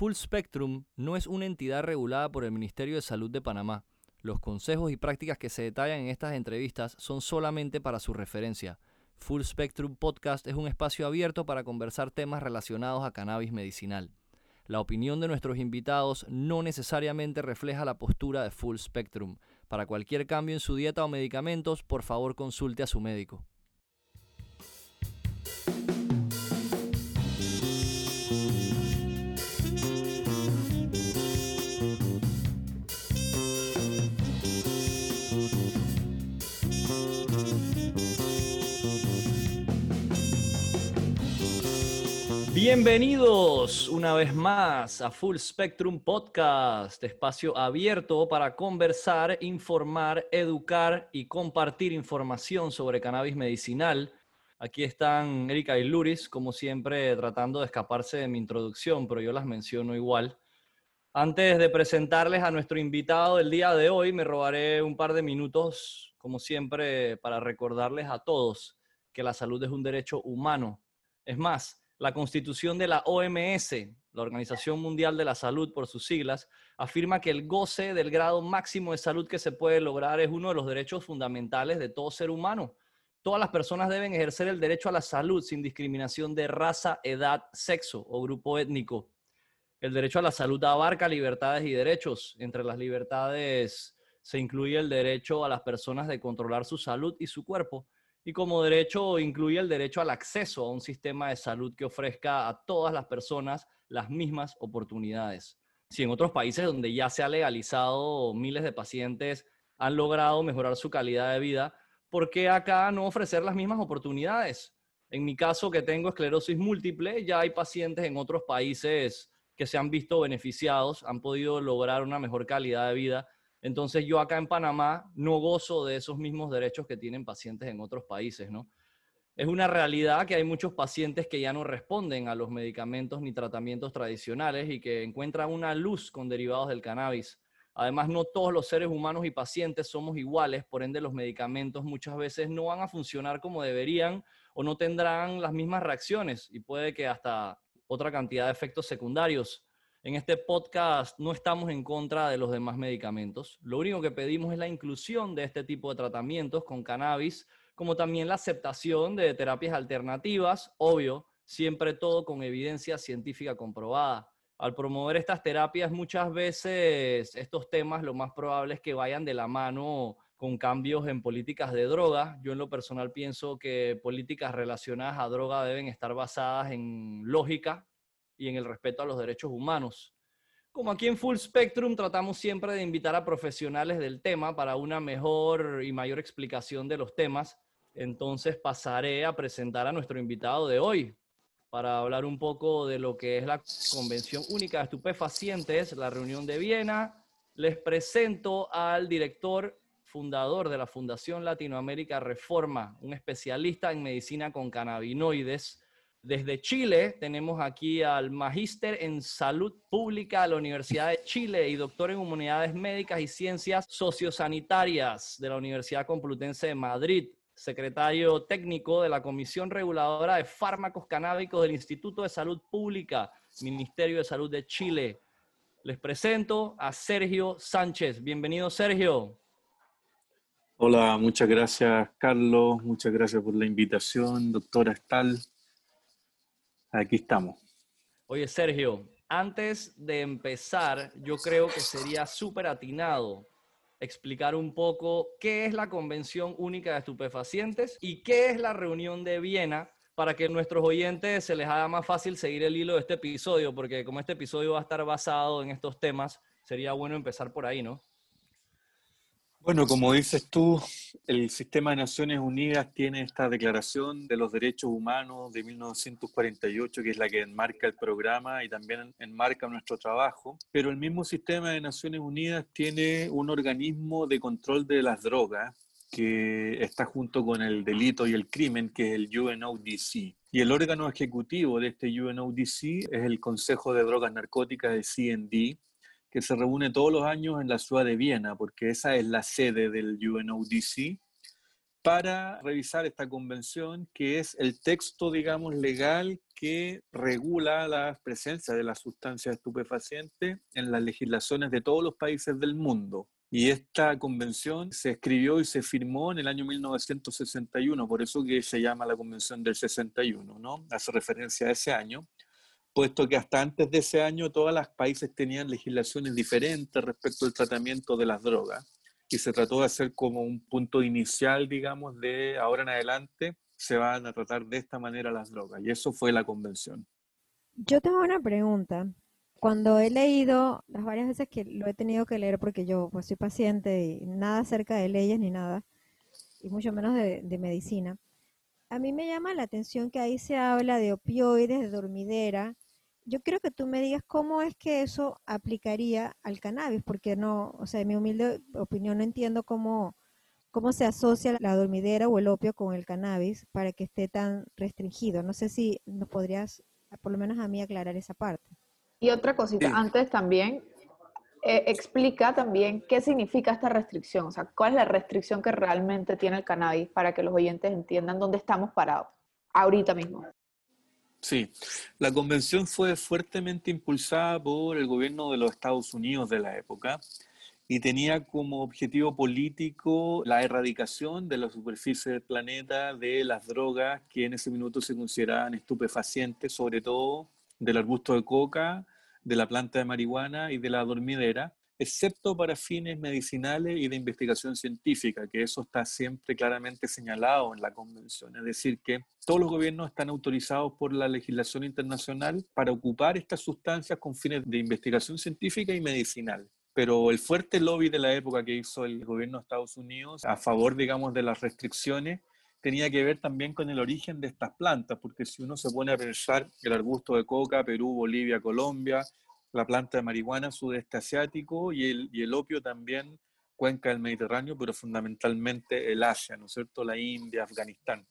Full Spectrum no es una entidad regulada por el Ministerio de Salud de Panamá. Los consejos y prácticas que se detallan en estas entrevistas son solamente para su referencia. Full Spectrum Podcast es un espacio abierto para conversar temas relacionados a cannabis medicinal. La opinión de nuestros invitados no necesariamente refleja la postura de Full Spectrum. Para cualquier cambio en su dieta o medicamentos, por favor consulte a su médico. Bienvenidos una vez más a Full Spectrum Podcast, espacio abierto para conversar, informar, educar y compartir información sobre cannabis medicinal. Aquí están Erika y Luris, como siempre, tratando de escaparse de mi introducción, pero yo las menciono igual. Antes de presentarles a nuestro invitado del día de hoy, me robaré un par de minutos, como siempre, para recordarles a todos que la salud es un derecho humano. Es más, la constitución de la OMS, la Organización Mundial de la Salud por sus siglas, afirma que el goce del grado máximo de salud que se puede lograr es uno de los derechos fundamentales de todo ser humano. Todas las personas deben ejercer el derecho a la salud sin discriminación de raza, edad, sexo o grupo étnico. El derecho a la salud abarca libertades y derechos. Entre las libertades se incluye el derecho a las personas de controlar su salud y su cuerpo y como derecho incluye el derecho al acceso a un sistema de salud que ofrezca a todas las personas las mismas oportunidades. Si en otros países donde ya se ha legalizado, miles de pacientes han logrado mejorar su calidad de vida, ¿por qué acá no ofrecer las mismas oportunidades? En mi caso, que tengo esclerosis múltiple, ya hay pacientes en otros países que se han visto beneficiados, han podido lograr una mejor calidad de vida entonces yo acá en Panamá no gozo de esos mismos derechos que tienen pacientes en otros países, ¿no? Es una realidad que hay muchos pacientes que ya no responden a los medicamentos ni tratamientos tradicionales y que encuentran una luz con derivados del cannabis. Además, no todos los seres humanos y pacientes somos iguales, por ende los medicamentos muchas veces no van a funcionar como deberían o no tendrán las mismas reacciones y puede que hasta otra cantidad de efectos secundarios. En este podcast no estamos en contra de los demás medicamentos. Lo único que pedimos es la inclusión de este tipo de tratamientos con cannabis, como también la aceptación de terapias alternativas, obvio, siempre todo con evidencia científica comprobada. Al promover estas terapias, muchas veces estos temas lo más probable es que vayan de la mano con cambios en políticas de droga. Yo en lo personal pienso que políticas relacionadas a droga deben estar basadas en lógica, y en el respeto a los derechos humanos. Como aquí en Full Spectrum tratamos siempre de invitar a profesionales del tema para una mejor y mayor explicación de los temas, entonces pasaré a presentar a nuestro invitado de hoy para hablar un poco de lo que es la Convención Única de Estupefacientes, la reunión de Viena. Les presento al director fundador de la Fundación Latinoamérica Reforma, un especialista en medicina con cannabinoides, desde Chile tenemos aquí al magíster en salud pública de la Universidad de Chile y doctor en humanidades médicas y ciencias sociosanitarias de la Universidad Complutense de Madrid, secretario técnico de la Comisión Reguladora de Fármacos Canábicos del Instituto de Salud Pública, Ministerio de Salud de Chile. Les presento a Sergio Sánchez. Bienvenido, Sergio. Hola, muchas gracias, Carlos. Muchas gracias por la invitación, doctora Estal. Aquí estamos. Oye, Sergio, antes de empezar, yo creo que sería súper atinado explicar un poco qué es la Convención Única de Estupefacientes y qué es la reunión de Viena para que nuestros oyentes se les haga más fácil seguir el hilo de este episodio, porque como este episodio va a estar basado en estos temas, sería bueno empezar por ahí, ¿no? Bueno, como dices tú, el Sistema de Naciones Unidas tiene esta Declaración de los Derechos Humanos de 1948, que es la que enmarca el programa y también enmarca nuestro trabajo, pero el mismo Sistema de Naciones Unidas tiene un organismo de control de las drogas que está junto con el delito y el crimen, que es el UNODC. Y el órgano ejecutivo de este UNODC es el Consejo de Drogas Narcóticas de CND, que se reúne todos los años en la ciudad de Viena, porque esa es la sede del UNODC. para revisar esta convención, que es el texto, digamos, legal que regula la presencia de las sustancias estupefacientes en las legislaciones de todos los países del mundo. Y esta convención se escribió y se firmó en el año 1961, por eso que se llama la Convención del 61, ¿no? Hace referencia a ese año, puesto que hasta antes de ese año todos los países tenían legislaciones diferentes respecto al tratamiento de las drogas y se trató de hacer como un punto inicial, digamos, de ahora en adelante se van a tratar de esta manera las drogas. Y eso fue la convención. Yo tengo una pregunta. Cuando he leído, las varias veces que lo he tenido que leer porque yo pues, soy paciente y nada acerca de leyes ni nada, y mucho menos de, de medicina, a mí me llama la atención que ahí se habla de opioides, de dormidera, yo quiero que tú me digas cómo es que eso aplicaría al cannabis, porque no, o sea, en mi humilde opinión no entiendo cómo, cómo se asocia la dormidera o el opio con el cannabis para que esté tan restringido. No sé si nos podrías, por lo menos a mí, aclarar esa parte. Y otra cosita, antes también, eh, explica también qué significa esta restricción, o sea, cuál es la restricción que realmente tiene el cannabis para que los oyentes entiendan dónde estamos parados ahorita mismo. Sí, la convención fue fuertemente impulsada por el gobierno de los Estados Unidos de la época y tenía como objetivo político la erradicación de la superficie del planeta de las drogas que en ese minuto se consideraban estupefacientes, sobre todo del arbusto de coca, de la planta de marihuana y de la dormidera, excepto para fines medicinales y de investigación científica, que eso está siempre claramente señalado en la convención. Es decir, que todos los gobiernos están autorizados por la legislación internacional para ocupar estas sustancias con fines de investigación científica y medicinal. Pero el fuerte lobby de la época que hizo el gobierno de Estados Unidos a favor, digamos, de las restricciones tenía que ver también con el origen de estas plantas, porque si uno se pone a pensar el arbusto de coca, Perú, Bolivia, Colombia, la planta de marihuana sudeste asiático y el, y el opio también cuenca del Mediterráneo, pero fundamentalmente el Asia, ¿no es cierto? La India, Afganistán.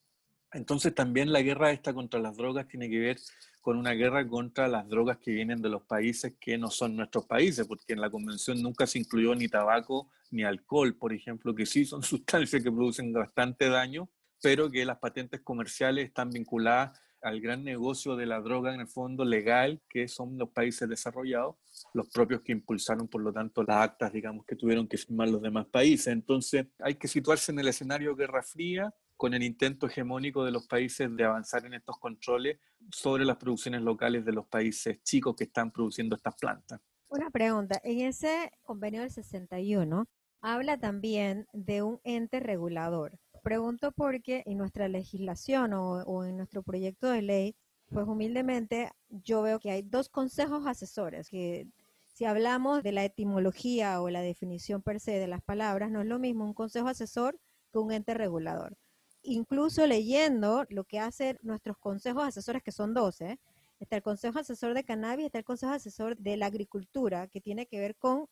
Entonces también la guerra esta contra las drogas tiene que ver con una guerra contra las drogas que vienen de los países que no son nuestros países, porque en la convención nunca se incluyó ni tabaco ni alcohol, por ejemplo, que sí son sustancias que producen bastante daño, pero que las patentes comerciales están vinculadas al gran negocio de la droga en el fondo legal, que son los países desarrollados, los propios que impulsaron, por lo tanto, las actas, digamos, que tuvieron que firmar los demás países. Entonces, hay que situarse en el escenario Guerra Fría, con el intento hegemónico de los países de avanzar en estos controles sobre las producciones locales de los países chicos que están produciendo estas plantas. Una pregunta, en ese convenio del 61 habla también de un ente regulador. Pregunto porque en nuestra legislación o, en nuestro proyecto de ley, pues humildemente yo veo que hay dos consejos asesores, que si hablamos de la etimología o la definición per se de las palabras, no es lo mismo un consejo asesor que un ente regulador. Incluso leyendo lo que hacen nuestros consejos asesores, que son 12, está el consejo asesor de cannabis, está el consejo asesor de la agricultura, que tiene que ver con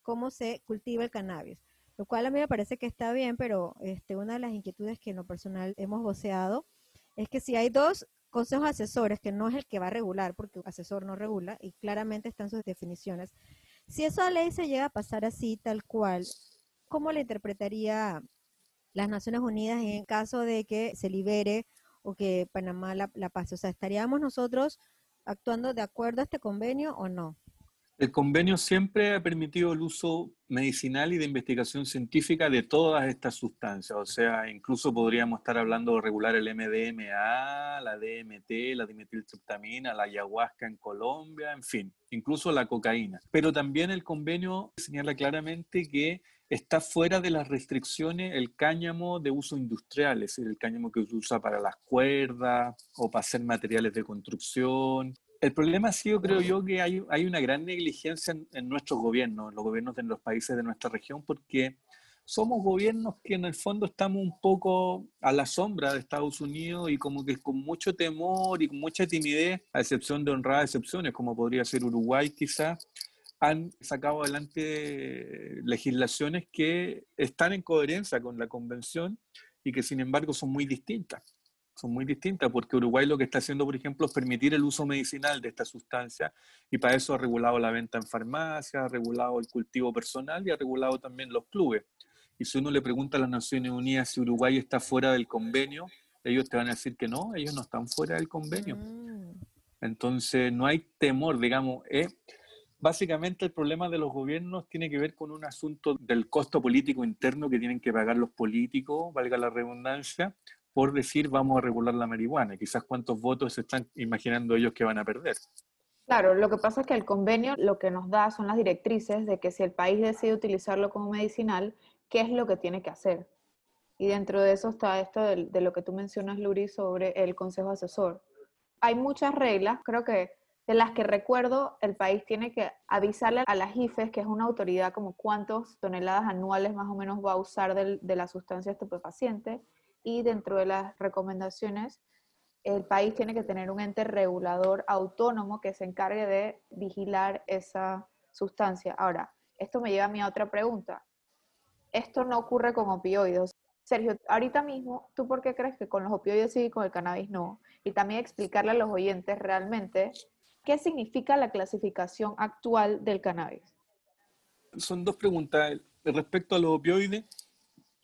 cómo se cultiva el cannabis lo cual a mí me parece que está bien, pero este, una de las inquietudes que en lo personal hemos voceado es que si hay dos consejos asesores, que no es el que va a regular, porque asesor no regula, y claramente están sus definiciones, si esa ley se llega a pasar así, tal cual, ¿cómo la interpretaría las Naciones Unidas en caso de que se libere o que Panamá la, la pase? O sea, ¿estaríamos nosotros actuando de acuerdo a este convenio o no? El convenio siempre ha permitido el uso medicinal y de investigación científica de todas estas sustancias. O sea, incluso podríamos estar hablando de regular el MDMA, la DMT, la dimetiltriptamina, la ayahuasca en Colombia, en fin, incluso la cocaína. Pero también el convenio señala claramente que está fuera de las restricciones el cáñamo de uso industrial, es decir, el cáñamo que se usa para las cuerdas o para hacer materiales de construcción el problema ha sido, creo yo, que hay, una gran negligencia en, nuestros gobiernos, en los gobiernos de los países de nuestra región, porque somos gobiernos que en el fondo estamos un poco a la sombra de Estados Unidos y como que con mucho temor y con mucha timidez, a excepción de honradas excepciones, como podría ser Uruguay quizás, han sacado adelante legislaciones que están en coherencia con la convención y que sin embargo son muy distintas son muy distintas, porque Uruguay lo que está haciendo, por ejemplo, es permitir el uso medicinal de esta sustancia y para eso ha regulado la venta en farmacia, ha regulado el cultivo personal y ha regulado también los clubes. Y si uno le pregunta a las Naciones Unidas si Uruguay está fuera del convenio, ellos te van a decir que no, ellos no están fuera del convenio. Mm. Entonces, no hay temor, digamos. Eh, básicamente el problema de los gobiernos tiene que ver con un asunto del costo político interno que tienen que pagar los políticos, valga la redundancia, por decir vamos a regular la marihuana. Quizás cuántos votos se están imaginando ellos que van a perder. Claro, lo que pasa es que el convenio lo que nos da son las directrices de que si el país decide utilizarlo como medicinal, ¿qué es lo que tiene que hacer? Y dentro de eso está esto de, lo que tú mencionas, Luri, sobre el consejo asesor. Hay muchas reglas, creo que de las que recuerdo, el país tiene que avisarle a las IFES, que es una autoridad como cuántas toneladas anuales más o menos va a usar de la sustancia estupefaciente, y dentro de las recomendaciones, el país tiene que tener un ente regulador autónomo que se encargue de vigilar esa sustancia. Ahora, esto me lleva a mi otra pregunta. Esto no ocurre con opioides. Sergio, ahorita mismo, ¿tú por qué crees que con los opioides sí y con el cannabis no? Y también explicarle a los oyentes realmente ¿Qué significa la clasificación actual del cannabis? Son dos preguntas. Respecto a los opioides,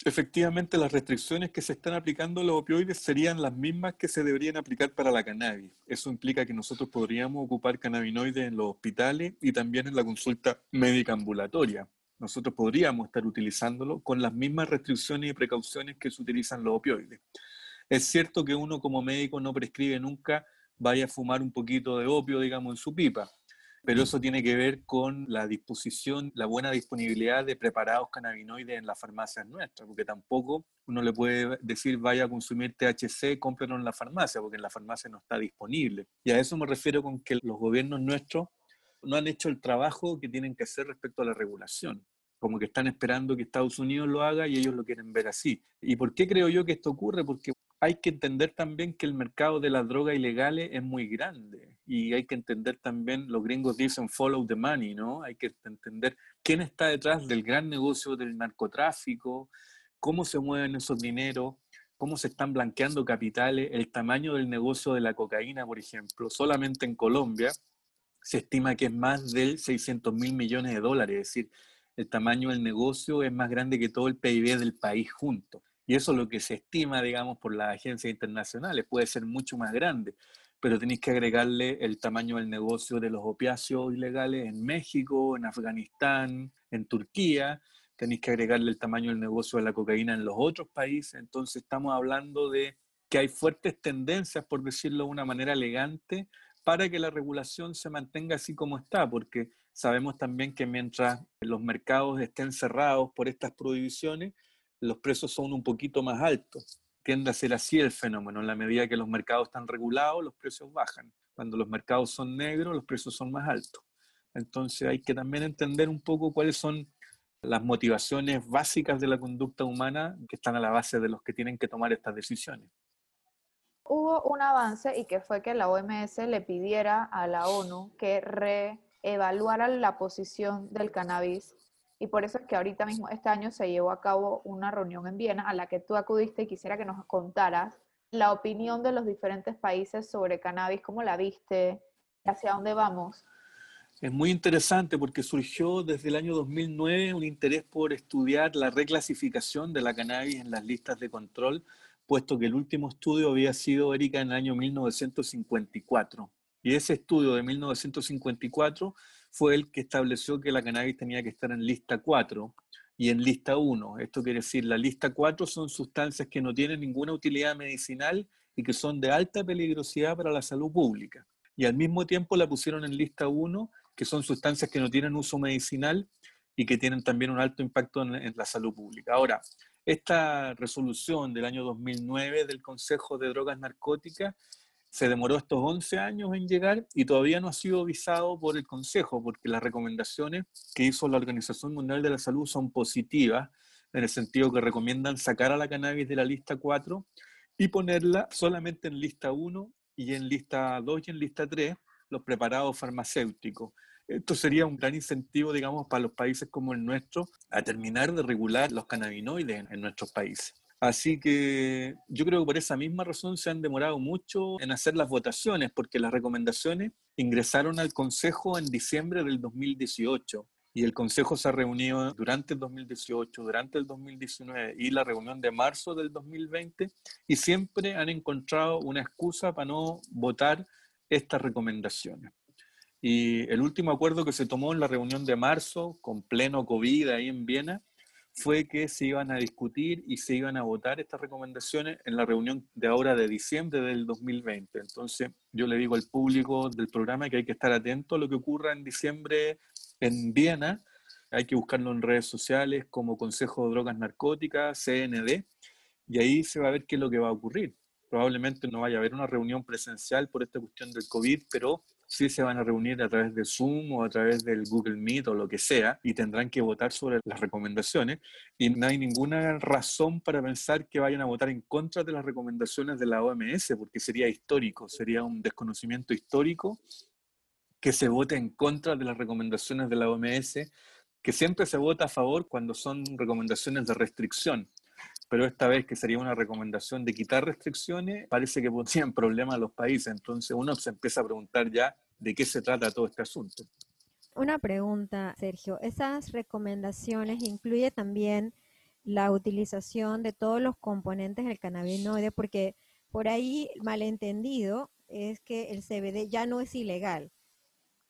efectivamente las restricciones que se están aplicando a los opioides serían las mismas que se deberían aplicar para la cannabis. Eso implica que nosotros podríamos ocupar cannabinoides en los hospitales y también en la consulta médica ambulatoria. Nosotros podríamos estar utilizándolo con las mismas restricciones y precauciones que se utilizan los opioides. Es cierto que uno como médico no prescribe nunca vaya a fumar un poquito de opio, digamos, en su pipa. Pero eso tiene que ver con la disposición, la buena disponibilidad de preparados cannabinoides en las farmacias nuestras, porque tampoco uno le puede decir vaya a consumir THC, cómpralo en la farmacia, porque en la farmacia no está disponible. Y a eso me refiero con que los gobiernos nuestros no han hecho el trabajo que tienen que hacer respecto a la regulación como que están esperando que Estados Unidos lo haga y ellos lo quieren ver así. ¿Y por qué creo yo que esto ocurre? Porque hay que entender también que el mercado de las drogas ilegales es muy grande y hay que entender también, los gringos dicen follow the money, ¿no? Hay que entender quién está detrás del gran negocio del narcotráfico, cómo se mueven esos dineros, cómo se están blanqueando capitales, el tamaño del negocio de la cocaína, por ejemplo, solamente en Colombia se estima que es más de 600 mil millones de dólares, es decir, el tamaño del negocio es más grande que todo el PIB del país junto. Y eso es lo que se estima, digamos, por las agencias internacionales. Puede ser mucho más grande, pero tenéis que agregarle el tamaño del negocio de los opiáceos ilegales en México, en Afganistán, en Turquía. Tenéis que agregarle el tamaño del negocio de la cocaína en los otros países. Entonces estamos hablando de que hay fuertes tendencias, por decirlo de una manera elegante, para que la regulación se mantenga así como está, porque sabemos también que mientras los mercados estén cerrados por estas prohibiciones, los precios son un poquito más altos. Tiende a ser así el fenómeno. En la medida que los mercados están regulados, los precios bajan. Cuando los mercados son negros, los precios son más altos. Entonces hay que también entender un poco cuáles son las motivaciones básicas de la conducta humana que están a la base de los que tienen que tomar estas decisiones. Hubo un avance y que fue que la OMS le pidiera a la ONU que reevaluara la posición del cannabis y por eso es que ahorita mismo, este año, se llevó a cabo una reunión en Viena a la que tú acudiste y quisiera que nos contaras la opinión de los diferentes países sobre cannabis, cómo la viste, hacia dónde vamos. Es muy interesante porque surgió desde el año 2009 un interés por estudiar la reclasificación de la cannabis en las listas de control, puesto que el último estudio había sido, Erika, en el año 1954. Y ese estudio de 1954 fue el que estableció que la cannabis tenía que estar en lista 4 y en lista 1. Esto quiere decir, la lista 4 son sustancias que no tienen ninguna utilidad medicinal y que son de alta peligrosidad para la salud pública. Y al mismo tiempo la pusieron en lista 1, que son sustancias que no tienen uso medicinal y que tienen también un alto impacto en, en la salud pública. Ahora, esta resolución del año 2009 del Consejo de Drogas Narcóticas se demoró estos 11 años en llegar y todavía no ha sido visado por el Consejo, porque las recomendaciones que hizo la Organización Mundial de la Salud son positivas, en el sentido que recomiendan sacar a la cannabis de la lista 4 y ponerla solamente en lista 1 y en lista 2 y en lista 3 los preparados farmacéuticos. Esto sería un gran incentivo, digamos, para los países como el nuestro a terminar de regular los cannabinoides en nuestros países. Así que yo creo que por esa misma razón se han demorado mucho en hacer las votaciones, porque las recomendaciones ingresaron al Consejo en diciembre del 2018 y el Consejo se ha reunido durante el 2018, durante el 2019 y la reunión de marzo del 2020 y siempre han encontrado una excusa para no votar estas recomendaciones. Y el último acuerdo que se tomó en la reunión de marzo, con pleno COVID ahí en Viena, fue que se iban a discutir y se iban a votar estas recomendaciones en la reunión de ahora de diciembre del 2020. Entonces, yo le digo al público del programa que hay que estar atento a lo que ocurra en diciembre en Viena. Hay que buscarlo en redes sociales como Consejo de Drogas Narcóticas, CND, y ahí se va a ver qué es lo que va a ocurrir. Probablemente no vaya a haber una reunión presencial por esta cuestión del COVID, pero sí se van a reunir a través de Zoom o a través del Google Meet o lo que sea y tendrán que votar sobre las recomendaciones y no hay ninguna razón para pensar que vayan a votar en contra de las recomendaciones de la OMS porque sería histórico, sería un desconocimiento histórico que se vote en contra de las recomendaciones de la OMS, que siempre se vota a favor cuando son recomendaciones de restricción. Pero esta vez que sería una recomendación de quitar restricciones, parece que pondrían problemas a los países. Entonces uno se empieza a preguntar ya de qué se trata todo este asunto. Una pregunta, Sergio. ¿Esas recomendaciones incluye también la utilización de todos los componentes del cannabinoide? Porque por ahí malentendido es que el CBD ya no es ilegal.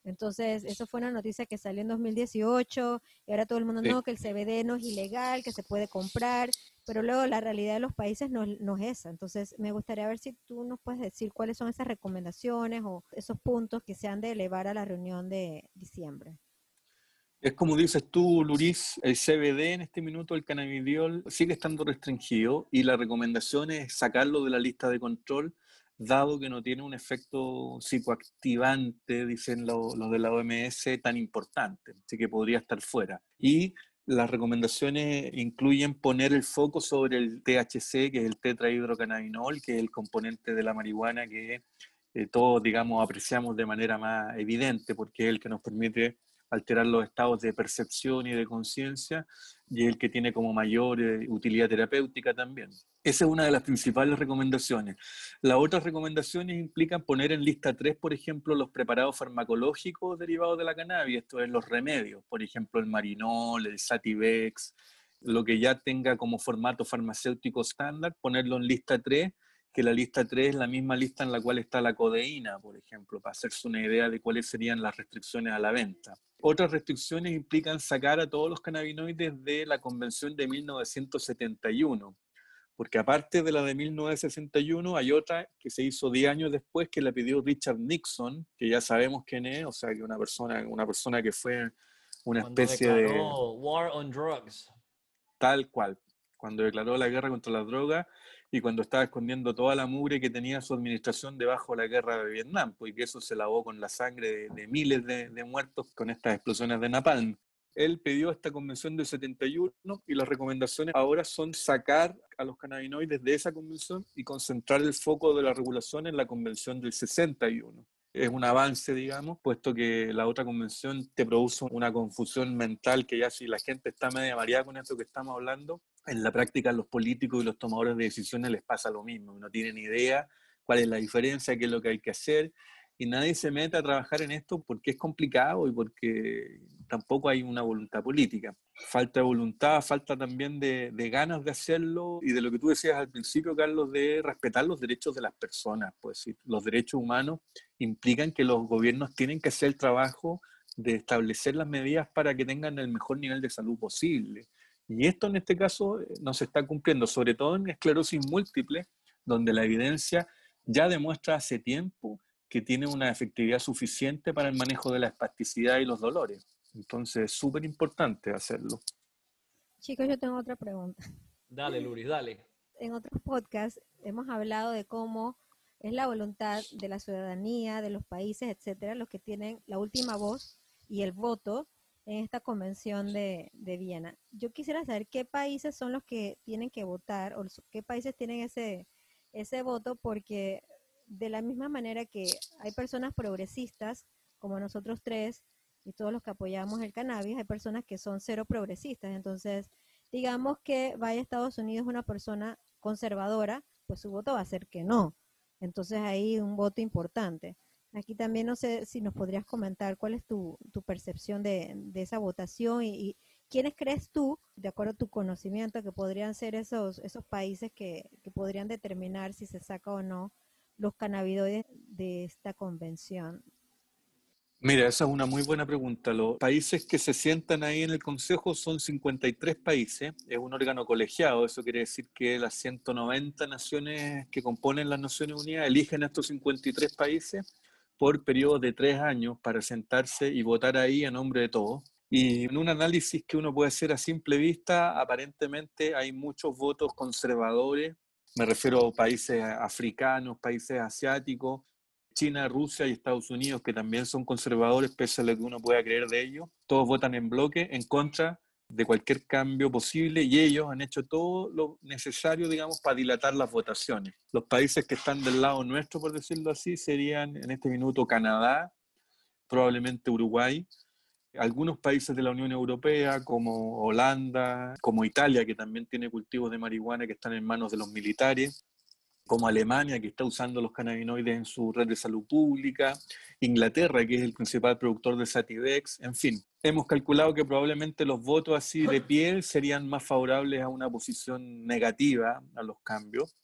Entonces, eso fue una noticia que salió en 2018 y ahora todo el mundo no, que el CBD no es ilegal, que se puede comprar, pero luego la realidad de los países no, es esa. Entonces, me gustaría ver si tú nos puedes decir cuáles son esas recomendaciones o esos puntos que se han de elevar a la reunión de diciembre. Es como dices tú, Luris, el CBD en este minuto, el cannabidiol, sigue estando restringido y la recomendación es sacarlo de la lista de control dado que no tiene un efecto psicoactivante, dicen los de la OMS, tan importante, así que podría estar fuera. Y las recomendaciones incluyen poner el foco sobre el THC, que es el tetrahidrocannabinol, que es el componente de la marihuana que eh, todos, digamos, apreciamos de manera más evidente, porque es el que nos permite alterar los estados de percepción y de conciencia y el que tiene como mayor eh, utilidad terapéutica también. Esa es una de las principales recomendaciones. Las otras recomendaciones implican poner en lista 3, por ejemplo, los preparados farmacológicos derivados de la cannabis, esto es los remedios, por ejemplo, el marinol, el sativex, lo que ya tenga como formato farmacéutico estándar, ponerlo en lista 3 que la lista 3 es la misma lista en la cual está la codeína, por ejemplo, para hacerse una idea de cuáles serían las restricciones a la venta. Otras restricciones implican sacar a todos los cannabinoides de la Convención de 1971, porque aparte de la de 1961 hay otra que se hizo 10 años después que la pidió Richard Nixon, que ya sabemos quién es, o sea, que una persona, una persona que fue una especie de... War on Drugs. Tal cual, cuando declaró la guerra contra las drogas y cuando estaba escondiendo toda la mugre que tenía su administración debajo de la guerra de Vietnam, pues, eso se lavó con la sangre de, miles de, muertos con estas explosiones de Napalm. Él pidió esta convención del 71 y las recomendaciones ahora son sacar a los cannabinoides de esa convención y concentrar el foco de la regulación en la convención del 61 es un avance, digamos, puesto que la otra convención te produce una confusión mental que ya si la gente está media mareada con esto que estamos hablando, en la práctica los políticos y los tomadores de decisiones les pasa lo mismo, no tienen idea cuál es la diferencia, qué es lo que hay que hacer, y nadie se mete a trabajar en esto porque es complicado y porque tampoco hay una voluntad política. Falta de voluntad, falta también de, ganas de hacerlo y de lo que tú decías al principio, Carlos, de respetar los derechos de las personas. Pues los derechos humanos implican que los gobiernos tienen que hacer el trabajo de establecer las medidas para que tengan el mejor nivel de salud posible. Y esto en este caso eh, no se está cumpliendo, sobre todo en esclerosis múltiple, donde la evidencia ya demuestra hace tiempo que tiene una efectividad suficiente para el manejo de la espasticidad y los dolores. Entonces es súper importante hacerlo. Chicos, yo tengo otra pregunta. Dale, Luris, dale. En otros podcasts hemos hablado de cómo es la voluntad de la ciudadanía, de los países, etcétera, los que tienen la última voz y el voto en esta convención de, de, Viena. Yo quisiera saber qué países son los que tienen que votar o qué países tienen ese, ese voto, porque de la misma manera que hay personas progresistas, como nosotros tres, y todos los que apoyamos el cannabis, hay personas que son cero progresistas. Entonces, digamos que vaya a Estados Unidos una persona conservadora, pues su voto va a ser que no. Entonces, hay un voto importante. Aquí también no sé si nos podrías comentar cuál es tu, percepción de, esa votación y, quiénes crees tú, de acuerdo a tu conocimiento, que podrían ser esos, esos países que, que podrían determinar si se saca o no los cannabinoides de esta convención. Mira, esa es una muy buena pregunta. Los países que se sientan ahí en el Consejo son 53 países, es un órgano colegiado, eso quiere decir que las 190 naciones que componen las Naciones Unidas eligen a estos 53 países por periodos de tres años para sentarse y votar ahí a nombre de todos. Y en un análisis que uno puede hacer a simple vista, aparentemente hay muchos votos conservadores, me refiero a países africanos, países asiáticos, China, Rusia y Estados Unidos, que también son conservadores, pese a lo que uno pueda creer de ellos, todos votan en bloque en contra de cualquier cambio posible y ellos han hecho todo lo necesario, digamos, para dilatar las votaciones. Los países que están del lado nuestro, por decirlo así, serían en este minuto Canadá, probablemente Uruguay, algunos países de la Unión Europea, como Holanda, como Italia, que también tiene cultivos de marihuana que están en manos de los militares, como Alemania, que está usando los cannabinoides en su red de salud pública, Inglaterra, que es el principal productor de Sativex, en fin. Hemos calculado que probablemente los votos así de piel serían más favorables a una posición negativa a los cambios,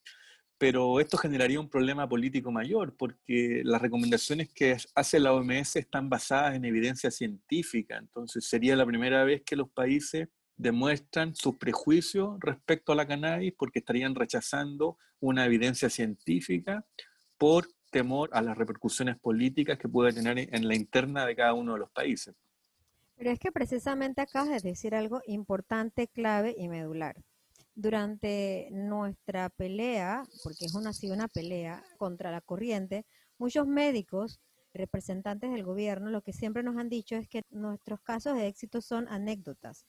pero esto generaría un problema político mayor, porque las recomendaciones que hace la OMS están basadas en evidencia científica, entonces sería la primera vez que los países demuestran su prejuicio respecto a la cannabis porque estarían rechazando una evidencia científica por temor a las repercusiones políticas que puede tener en la interna de cada uno de los países. Pero es que precisamente acabas de decir algo importante, clave y medular. Durante nuestra pelea, porque es una, una pelea contra la corriente, muchos médicos, representantes del gobierno, lo que siempre nos han dicho es que nuestros casos de éxito son anécdotas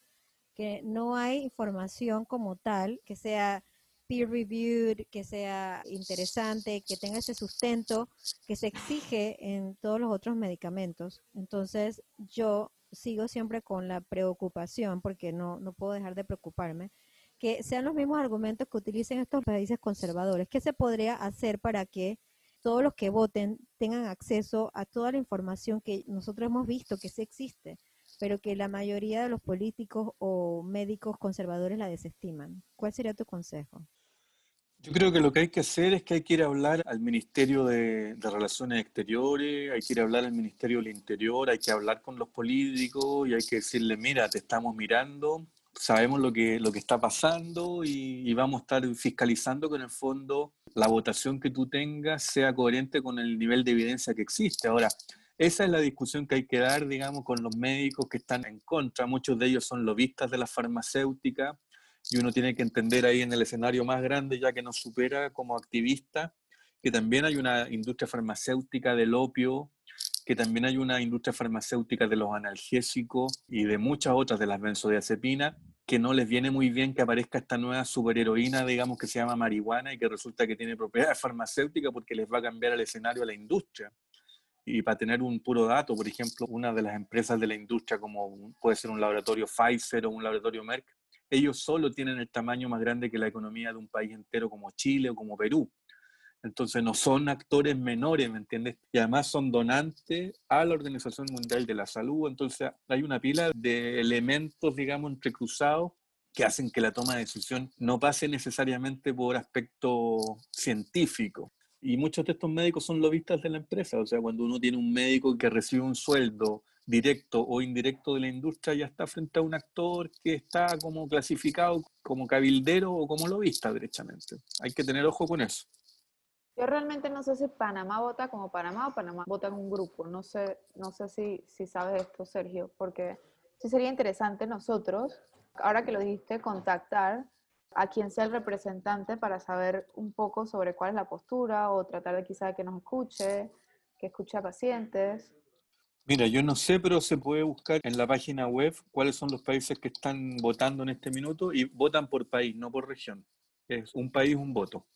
que no hay información como tal que sea peer reviewed, que sea interesante, que tenga ese sustento que se exige en todos los otros medicamentos. Entonces, yo sigo siempre con la preocupación, porque no, no puedo dejar de preocuparme, que sean los mismos argumentos que utilicen estos países conservadores. ¿Qué se podría hacer para que todos los que voten tengan acceso a toda la información que nosotros hemos visto que sí existe? Pero que la mayoría de los políticos o médicos conservadores la desestiman. ¿Cuál sería tu consejo? Yo creo que lo que hay que hacer es que hay que ir a hablar al Ministerio de, Relaciones Exteriores, hay que ir a hablar al Ministerio del Interior, hay que hablar con los políticos y hay que decirle, mira, te estamos mirando, sabemos lo que, lo que está pasando y, y vamos a estar fiscalizando que en el fondo la votación que tú tengas sea coherente con el nivel de evidencia que existe. Ahora, esa es la discusión que hay que dar, digamos, con los médicos que están en contra. Muchos de ellos son lobistas de la farmacéutica y uno tiene que entender ahí en el escenario más grande, ya que nos supera como activista, que también hay una industria farmacéutica del opio, que también hay una industria farmacéutica de los analgésicos y de muchas otras de las benzodiazepinas, que no les viene muy bien que aparezca esta nueva superheroína, digamos, que se llama marihuana y que resulta que tiene propiedades farmacéuticas porque les va a cambiar el escenario a la industria. Y para tener un puro dato, por ejemplo, una de las empresas de la industria, como puede ser un laboratorio Pfizer o un laboratorio Merck, ellos solo tienen el tamaño más grande que la economía de un país entero como Chile o como Perú. Entonces no son actores menores, ¿me entiendes? Y además son donantes a la Organización Mundial de la Salud. Entonces hay una pila de elementos, digamos, entrecruzados que hacen que la toma de decisión no pase necesariamente por aspecto científico. Y muchos de estos médicos son lobistas de la empresa, o sea, cuando uno tiene un médico que recibe un sueldo directo o indirecto de la industria, ya está frente a un actor que está como clasificado como cabildero o como lobista, derechamente. Hay que tener ojo con eso. Yo realmente no sé si Panamá vota como Panamá o Panamá vota en un grupo. No sé, no sé si, si sabes esto, Sergio, porque sí sería interesante nosotros, ahora que lo dijiste, contactar a quien sea el representante para saber un poco sobre cuál es la postura o tratar de quizá que nos escuche, que escuche a pacientes. Mira, yo no sé, pero se puede buscar en la página web cuáles son los países que están votando en este minuto y votan por país, no por región. Es un país, un voto.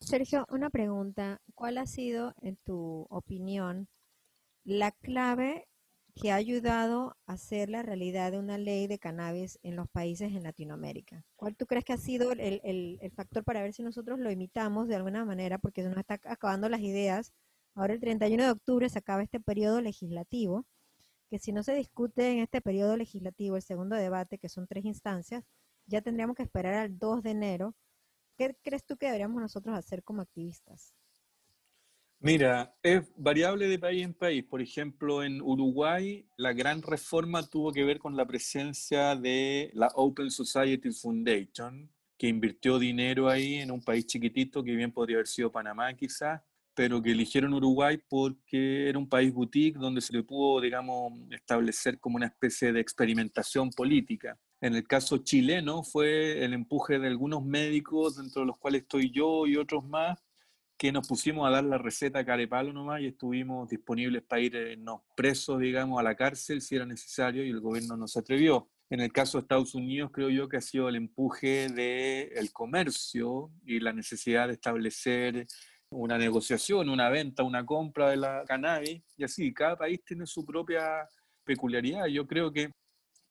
Sergio, una pregunta. ¿Cuál ha sido, en tu opinión, la clave que ha ayudado a hacer la realidad de una ley de cannabis en los países en Latinoamérica? ¿Cuál tú crees que ha sido el, factor para ver si nosotros lo imitamos de alguna manera? Porque se nos está acabando las ideas Ahora el 31 de octubre se acaba este periodo legislativo, que si no se discute en este periodo legislativo el segundo debate, que son tres instancias, ya tendríamos que esperar al 2 de enero. ¿Qué crees tú que deberíamos nosotros hacer como activistas? Mira, es variable de país en país. Por ejemplo, en Uruguay, la gran reforma tuvo que ver con la presencia de la Open Society Foundation, que invirtió dinero ahí en un país chiquitito, que bien podría haber sido Panamá quizás, pero que eligieron Uruguay porque era un país boutique donde se le pudo, digamos, establecer como una especie de experimentación política. En el caso chileno fue el empuje de algunos médicos, dentro de los cuales estoy yo y otros más, que nos pusimos a dar la receta carepalo nomás y estuvimos disponibles para irnos presos, digamos, a la cárcel si era necesario y el gobierno no se atrevió. En el caso de Estados Unidos, creo yo que ha sido el empuje del comercio y la necesidad de establecer una negociación, una venta, una compra de la cannabis. Y así, cada país tiene su propia peculiaridad. Yo creo que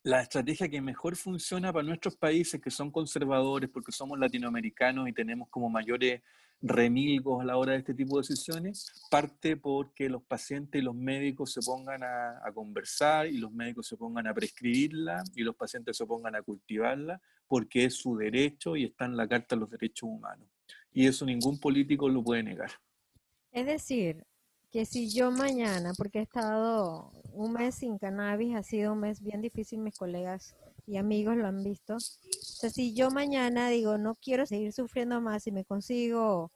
la estrategia que mejor funciona para nuestros países que son conservadores, porque somos latinoamericanos y tenemos como mayores remilgos a la hora de este tipo de decisiones, parte porque los pacientes y los médicos se pongan a, conversar y los médicos se pongan a prescribirla y los pacientes se pongan a cultivarla, porque es su derecho y está en la Carta de los Derechos Humanos. Y eso ningún político lo puede negar. Es decir, que si yo mañana, porque he estado un mes sin cannabis, ha sido un mes bien difícil, mis colegas y amigos lo han visto. O sea, si yo mañana digo, no quiero seguir sufriendo más y me consigo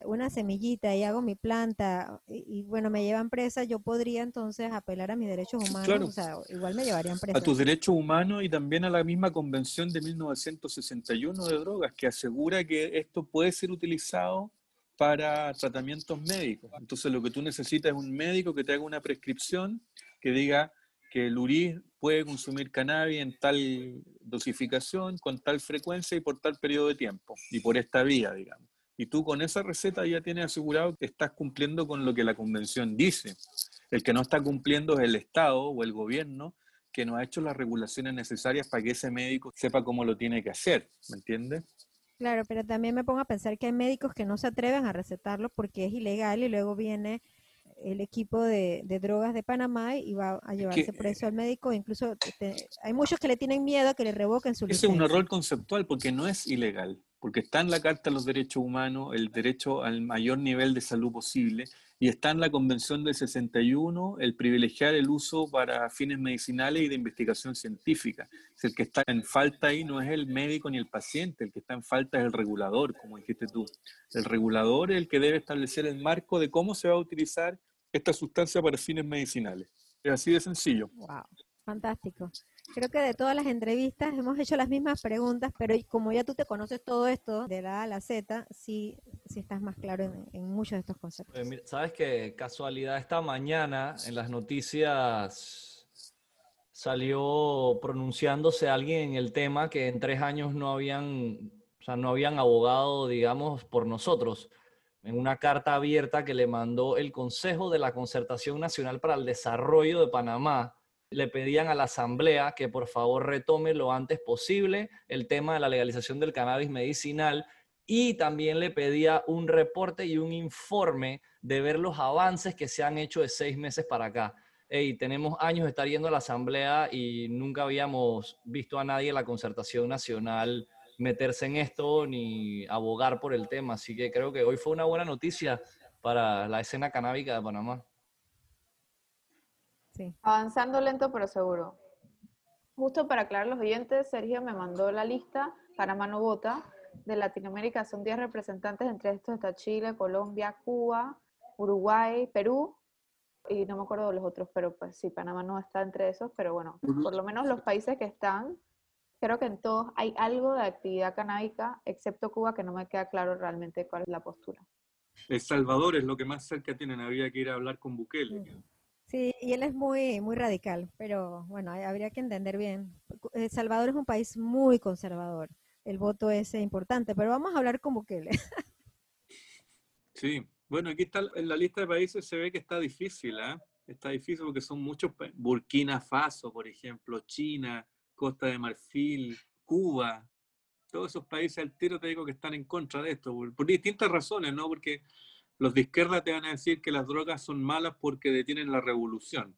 una semillita y hago mi planta y, bueno, me llevan presa, yo podría entonces apelar a mis derechos humanos, o sea, igual me llevarían presa. A tus derechos humanos y también a la misma convención de 1961 de drogas que asegura que esto puede ser utilizado para tratamientos médicos. Entonces lo que tú necesitas es un médico que te haga una prescripción que diga que el URI puede consumir cannabis en tal dosificación, con tal frecuencia y por tal periodo de tiempo, y por esta vía, digamos. Y tú con esa receta ya tienes asegurado que estás cumpliendo con lo que la convención dice. El que no está cumpliendo es el Estado o el gobierno que no ha hecho las regulaciones necesarias para que ese médico sepa cómo lo tiene que hacer, ¿me entiendes? Claro, pero también me pongo a pensar que hay médicos que no se atreven a recetarlo porque es ilegal y luego viene el equipo de, drogas de Panamá y va a llevarse preso al médico. Incluso este, hay muchos que le tienen miedo a que le revoquen su Ese es un error conceptual porque no es ilegal, porque está en la Carta de los Derechos Humanos el derecho al mayor nivel de salud posible y está en la Convención del 61 el privilegiar el uso para fines medicinales y de investigación científica. el que está en falta ahí no es el médico ni el paciente, el que está en falta es el regulador, como dijiste tú. El regulador es el que debe establecer el marco de cómo se va a utilizar esta sustancia para fines medicinales. Es así de sencillo. Wow, fantástico. Creo que de todas las entrevistas hemos hecho las mismas preguntas, pero como ya tú te conoces todo esto de la A a la Z, sí, sí estás más claro en, muchos de estos conceptos. Sabes que casualidad esta mañana en las noticias salió pronunciándose alguien en el tema que en tres años no habían, o sea, no habían abogado, digamos, por nosotros en una carta abierta que le mandó el Consejo de la Concertación Nacional para el Desarrollo de Panamá. Le pedían a la Asamblea que por favor retome lo antes posible el tema de la legalización del cannabis medicinal y también le pedía un reporte y un informe de ver los avances que se han hecho de seis meses para acá. Hey, tenemos años de estar yendo a la Asamblea y nunca habíamos visto a nadie en la Concertación Nacional meterse en esto ni abogar por el tema. Así que creo que hoy fue una buena noticia para la escena canábica de Panamá. Sí. Avanzando lento pero seguro. Justo para aclarar los oyentes, Sergio me mandó la lista, Panamá no vota, de Latinoamérica. Son 10 representantes, entre estos está Chile, Colombia, Cuba, Uruguay, Perú, y no me acuerdo de los otros, pero pues sí, Panamá no está entre esos, pero bueno, por lo menos los países que están creo que en todos hay algo de actividad canábica, excepto Cuba, que no me queda claro realmente cuál es la postura. El Salvador es lo que más cerca tienen, había que ir a hablar con Bukele. Sí, y él es muy, muy radical, pero bueno, habría que entender bien. El Salvador es un país muy conservador, el voto es importante, pero vamos a hablar con Bukele. Sí, bueno, aquí está en la lista de países, se ve que está difícil, ¿eh? Está difícil porque son muchos, Burkina Faso, por ejemplo, China, Costa de Marfil, Cuba, todos esos países al tiro te digo que están en contra de esto, por, distintas razones, ¿no? Porque Los de izquierda te van a decir que las drogas son malas porque detienen la revolución.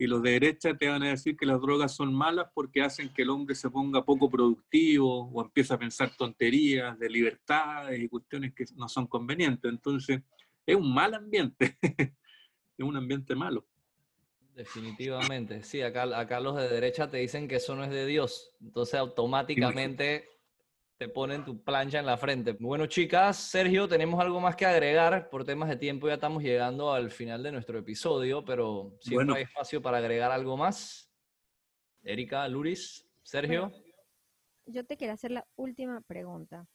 Y los de derecha te van a decir que las drogas son malas porque hacen que el hombre se ponga poco productivo o empieza a pensar tonterías de libertades y cuestiones que no son convenientes. Entonces, es un mal ambiente. es un ambiente malo. Definitivamente, sí, acá, acá los de derecha te dicen que eso no es de Dios, entonces automáticamente te ponen tu plancha en la frente. Bueno, chicas, Sergio, tenemos algo más que agregar. Por temas de tiempo ya estamos llegando al final de nuestro episodio, pero siempre hay espacio para agregar algo más. Erika, Luris, Sergio. yo te quiero hacer la última pregunta.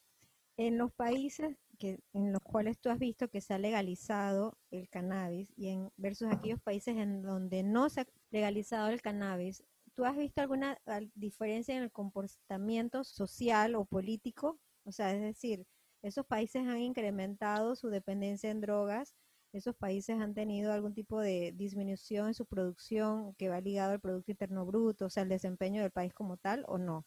En los países que, en los cuales tú has visto que se ha legalizado el cannabis y en versus aquellos países en donde no se ha legalizado el cannabis, ¿tú has visto alguna diferencia en el comportamiento social o político? O sea, es decir, esos países han incrementado su dependencia en drogas, esos países han tenido algún tipo de disminución en su producción que va ligado al Producto Interno Bruto, o sea, el desempeño del país como tal, o no?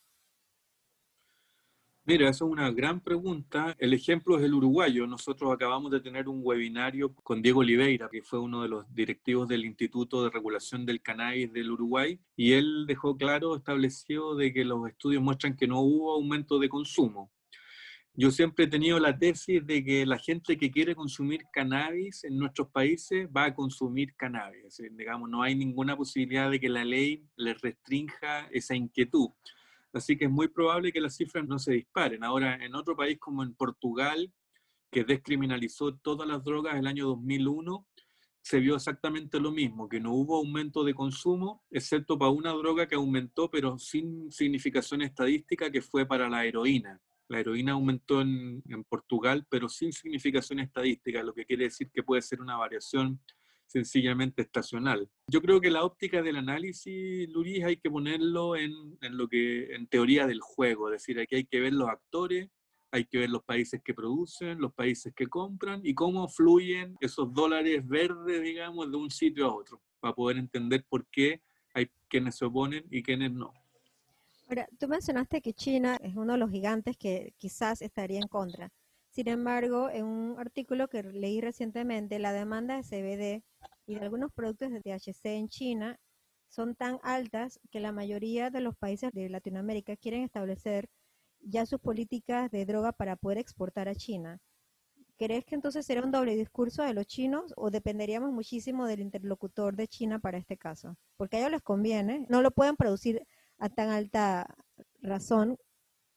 Mira, esa es una gran pregunta. El ejemplo es el uruguayo. Nosotros acabamos de tener un webinario con Diego Oliveira, que fue uno de los directivos del Instituto de Regulación del Cannabis del Uruguay, y él dejó claro, establecido, de que los estudios muestran que no hubo aumento de consumo. Yo siempre he tenido la tesis de que la gente que quiere consumir cannabis en nuestros países va a consumir cannabis. Digamos, no hay ninguna posibilidad de que la ley les restrinja esa inquietud. Así que es muy probable que las cifras no se disparen. Ahora, en otro país como en Portugal, que descriminalizó todas las drogas el año 2001, se vio exactamente lo mismo, que no hubo aumento de consumo, excepto para una droga que aumentó, pero sin significación estadística, que fue para la heroína. La heroína aumentó en, en Portugal, pero sin significación estadística, lo que quiere decir que puede ser una variación sencillamente estacional. Yo creo que la óptica del análisis, Luis, hay que ponerlo en, en, lo que, en teoría del juego, es decir, aquí hay que ver los actores, hay que ver los países que producen, los países que compran y cómo fluyen esos dólares verdes, digamos, de un sitio a otro, para poder entender por qué hay quienes se oponen y quienes no. Ahora, tú mencionaste que China es uno de los gigantes que quizás estaría en contra. Sin embargo, en un artículo que leí recientemente, la demanda de CBD y de algunos productos de THC en China son tan altas que la mayoría de los países de Latinoamérica quieren establecer ya sus políticas de droga para poder exportar a China. ¿Crees que entonces será un doble discurso de los chinos o dependeríamos muchísimo del interlocutor de China para este caso? Porque a ellos les conviene, no lo pueden producir a tan alta razón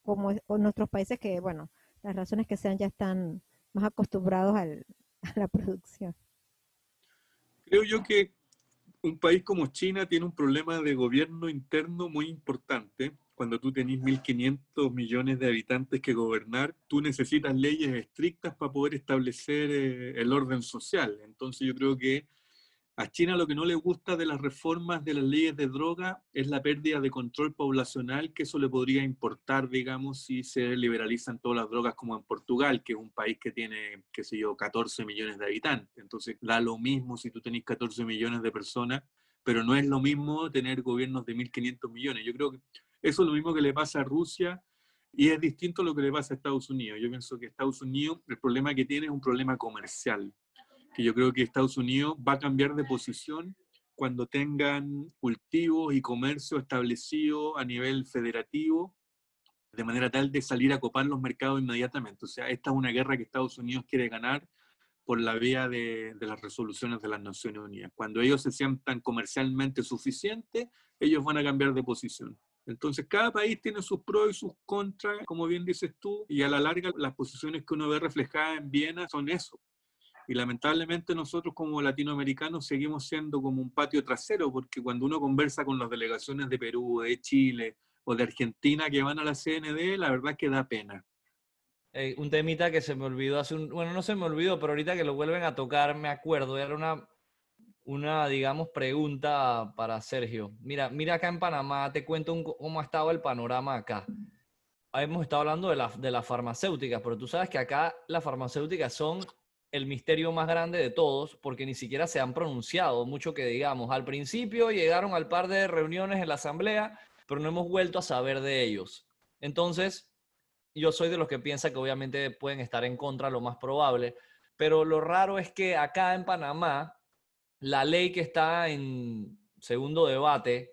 como nuestros países que, bueno, las razones que sean ya están más acostumbrados a la producción. Creo yo que un país como China tiene un problema de gobierno interno muy importante. Cuando tú tenés 1.500 millones de habitantes que gobernar, tú necesitas leyes estrictas para poder establecer eh, el orden social. Entonces yo creo que a China lo que no le gusta de las reformas de las leyes de droga es la pérdida de control poblacional que eso le podría importar, digamos, si se liberalizan todas las drogas como en Portugal, que es un país que tiene, qué sé yo, 14 millones de habitantes. Entonces, da lo mismo si tú tenés 14 millones de personas, pero no es lo mismo tener gobiernos de 1.500 millones. Yo creo que eso es lo mismo que le pasa a Rusia y es distinto lo que le pasa a Estados Unidos. Yo pienso que Estados Unidos, el problema que tiene es un problema comercial que yo creo que Estados Unidos va a cambiar de posición cuando tengan cultivos y comercio establecido a nivel federativo, de manera tal de salir a copar los mercados inmediatamente. O sea, esta es una guerra que Estados Unidos quiere ganar por la vía de, las resoluciones de las Naciones Unidas. Cuando ellos se sientan comercialmente suficientes, ellos van a cambiar de posición. Entonces, cada país tiene sus pros y sus contras, como bien dices tú, y a la larga las posiciones que uno ve reflejadas en Viena son eso. Y lamentablemente nosotros como latinoamericanos seguimos siendo como un patio trasero, porque cuando uno conversa con las delegaciones de Perú, de Chile o de Argentina que van a la CND, la verdad es que da pena. un temita que se me olvidó hace un, bueno, no se me olvidó, pero ahorita que lo vuelven a tocar, me acuerdo, era una, una digamos, pregunta para Sergio. Mira, mira acá en Panamá, te cuento cómo ha estado el panorama acá. Hemos estado hablando de, la, de las farmacéuticas, pero tú sabes que acá las farmacéuticas son el misterio más grande de todos, porque ni siquiera se han pronunciado mucho que digamos. Al principio llegaron al par de reuniones en la asamblea, pero no hemos vuelto a saber de ellos. Entonces, yo soy de los que piensa que obviamente pueden estar en contra, lo más probable, pero lo raro es que acá en Panamá, la ley que está en segundo debate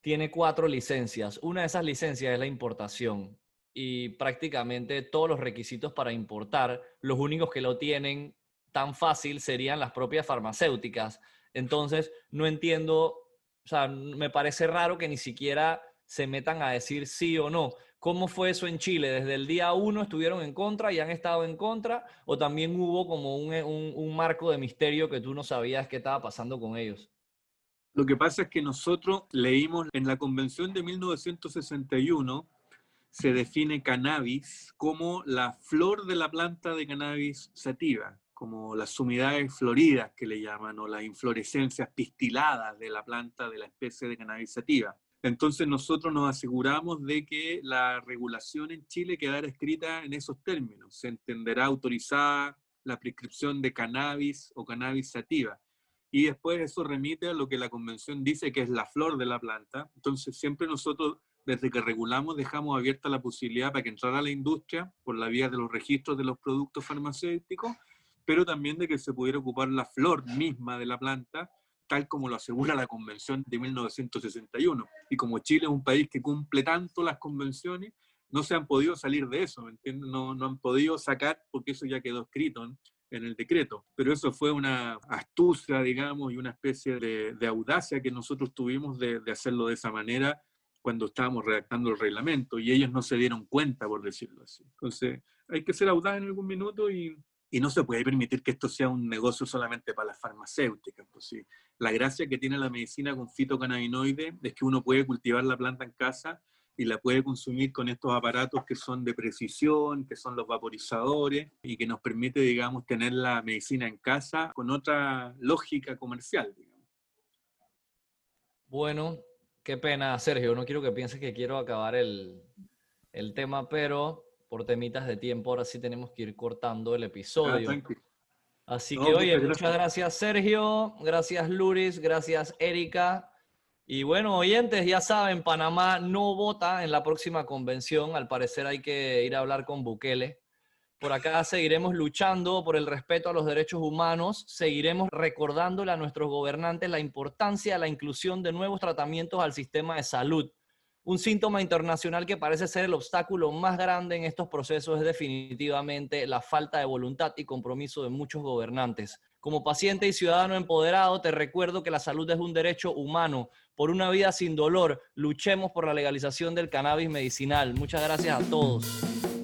tiene cuatro licencias. Una de esas licencias es la importación y prácticamente todos los requisitos para importar, los únicos que lo tienen tan fácil serían las propias farmacéuticas. Entonces, no entiendo, o sea, me parece raro que ni siquiera se metan a decir sí o no. ¿Cómo fue eso en Chile? ¿Desde el día uno estuvieron en contra y han estado en contra? ¿O también hubo como un, un marco de misterio que tú no sabías qué estaba pasando con ellos? Lo que pasa es que nosotros leímos en la Convención de 1961, se define cannabis como la flor de la planta de cannabis sativa, como las sumidades floridas que le llaman, o las inflorescencias pistiladas de la planta de la especie de cannabis sativa. Entonces nosotros nos aseguramos de que la regulación en Chile quedara escrita en esos términos. Se entenderá autorizada la prescripción de cannabis o cannabis sativa. Y después eso remite a lo que la convención dice que es la flor de la planta. Entonces siempre nosotros, desde que regulamos, dejamos abierta la posibilidad para que entrara la industria por la vía de los registros de los productos farmacéuticos, pero también de que se pudiera ocupar la flor misma de la planta, tal como lo asegura la convención de 1961. Y como Chile es un país que cumple tanto las convenciones, no se han podido salir de eso, ¿me No, no han podido sacar, porque eso ya quedó escrito, en el decreto. Pero eso fue una astucia, digamos, y una especie de, audacia que nosotros tuvimos de, hacerlo de esa manera cuando estábamos redactando el reglamento y ellos no se dieron cuenta, por decirlo así. Entonces, hay que ser audaz en algún minuto y, y no se puede permitir que esto sea un negocio solamente para las farmacéuticas. Pues sí. La gracia que tiene la medicina con fitocannabinoides es que uno puede cultivar la planta en casa y la puede consumir con estos aparatos que son de precisión, que son los vaporizadores y que nos permite, digamos, tener la medicina en casa con otra lógica comercial. Bueno, qué pena, Sergio. No quiero que pienses que quiero acabar el, el tema, pero por temitas de tiempo ahora sí tenemos que ir cortando el episodio. Ah, Así que, oye, muchas gracias, Sergio. Gracias, Luris. Gracias, Erika. Y bueno, oyentes, ya saben, Panamá no vota en la próxima convención. Al parecer hay que ir a hablar con Bukele. Por acá seguiremos luchando por el respeto a los derechos humanos, seguiremos recordándole a nuestros gobernantes la importancia de la inclusión de nuevos tratamientos al sistema de salud. Un síntoma internacional que parece ser el obstáculo más grande en estos procesos es definitivamente la falta de voluntad y compromiso de muchos gobernantes. Como paciente y ciudadano empoderado, te recuerdo que la salud es un derecho humano. Por una vida sin dolor, luchemos por la legalización del cannabis medicinal. Muchas gracias a todos.